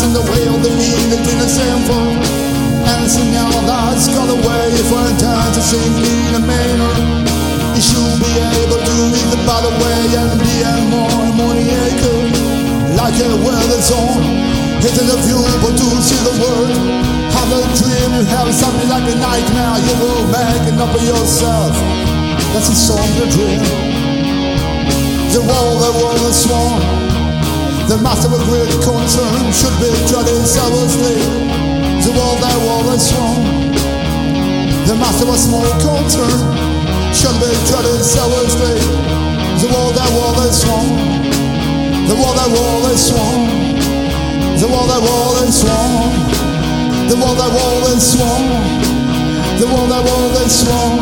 in the way of the evening in the sinful. And out that's got away for a time to sing in a manner. You should be able to read the by the way and be a more ammoniacal. Like a weather song, hitting the view but to see the world. Have a dream, you have something like a nightmare, you will make it up for yourself. That's a song, the dream. The the wall, the swan. The master of great concern should be dreaded savagely. The wall, the wall, the swan. The master of small concern should be dreaded savagely. The wall, the wall, the swan. The wall, the wall, the swan. The wall, the wall, the swan. The wall, the wall, the swan. The wall, the wall, the swan.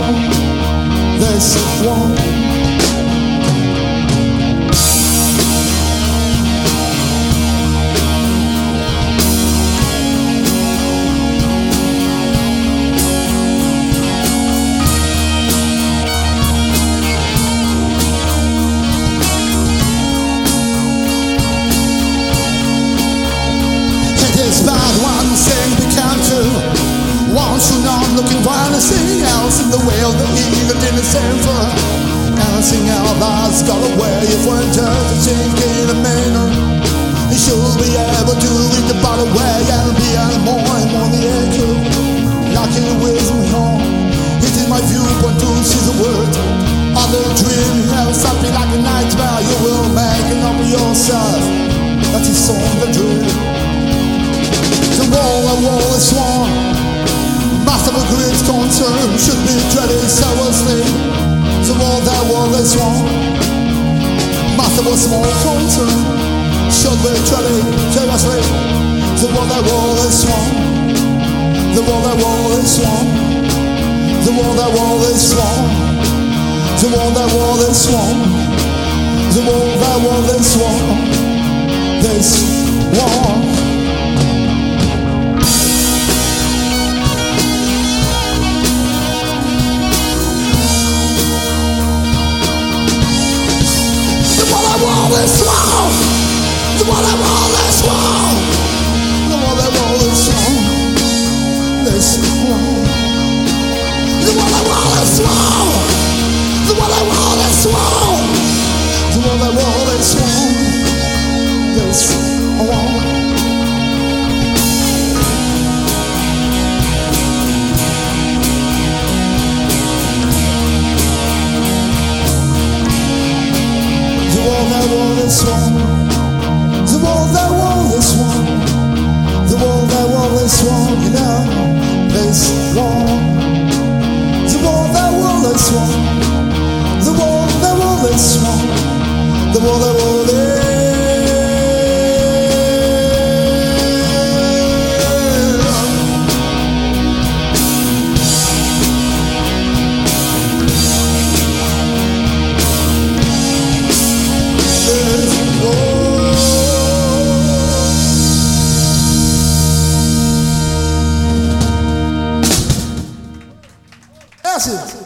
The swan. Looking for anything else in the the evil in the same for anything else that's got a way for it to sink in a manner. You should be able to read the bottom way and be a more and more the echo. It with me home. It is my viewpoint to see the world. Other dream, have something like a nightmare. You will make it up yourself. That is all the dream. The wall, the wall is sworn. Of great concern should be dreaded seriously. The wall, the wall is sworn. Master of small concern should be dreaded seriously. The wall, the wall is sworn. The wall, the wall is sworn. The wall, the wall is sworn. The wall that wall is wall. The wall that wall is wall. This wall. The wall that wall is wall. The wall that wall is wall. Is wall. The wall that wall is wall. The that wall is wall. You know That's it.